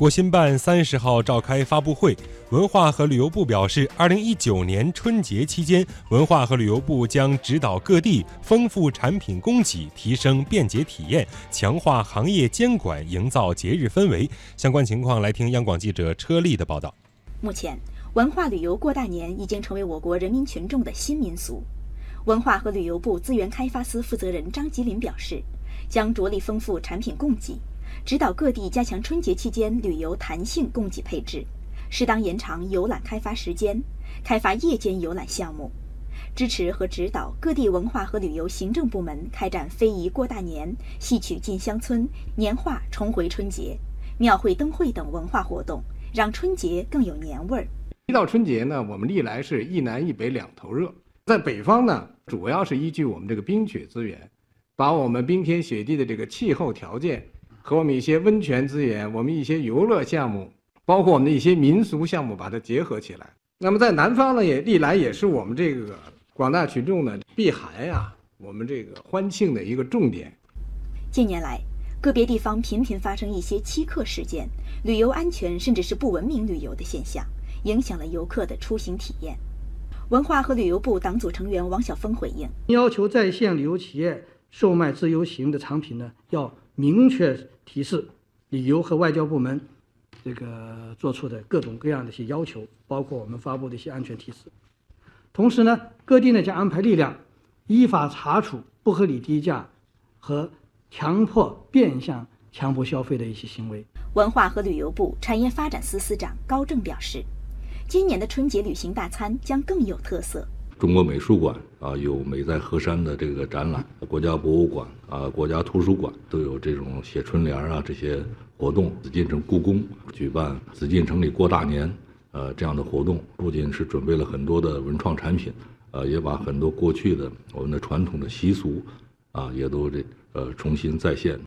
国新办三十号召开发布会，文化和旅游部表示，二零一九年春节期间，文化和旅游部将指导各地丰富产品供给，提升便捷体验，强化行业监管，营造节日氛围。相关情况，来听央广记者车丽的报道。目前，文化旅游过大年已经成为我国人民群众的新民俗。文化和旅游部资源开发司负责人张吉林表示，将着力丰富产品供给。指导各地加强春节期间旅游弹性供给配置，适当延长游览开发时间，开发夜间游览项目，支持和指导各地文化和旅游行政部门开展非遗过大年、戏曲进乡村、年画重回春节、庙会灯会等文化活动，让春节更有年味儿。一到春节呢，我们历来是一南一北两头热，在北方呢，主要是依据我们这个冰雪资源，把我们冰天雪地的这个气候条件。和我们一些温泉资源，我们一些游乐项目，包括我们的一些民俗项目，把它结合起来。那么在南方呢，也历来也是我们这个广大群众呢避寒呀，我们这个欢庆的一个重点。近年来，个别地方频频发生一些欺客事件、旅游安全甚至是不文明旅游的现象，影响了游客的出行体验。文化和旅游部党组成员王晓峰回应：要求在线旅游企业售卖自由行的产品呢，要。明确提示旅游和外交部门这个做出的各种各样的一些要求，包括我们发布的一些安全提示。同时呢，各地呢将安排力量，依法查处不合理低价和强迫变相强迫消费的一些行为。文化和旅游部产业发展司司长高正表示，今年的春节旅行大餐将更有特色。中国美术馆啊，有美在河山的这个展览；国家博物馆啊，国家图书馆都有这种写春联啊这些活动。紫禁城故宫举办紫禁城里过大年，呃这样的活动，不仅是准备了很多的文创产品，呃也把很多过去的我们的传统的习俗，啊也都这呃重新再现。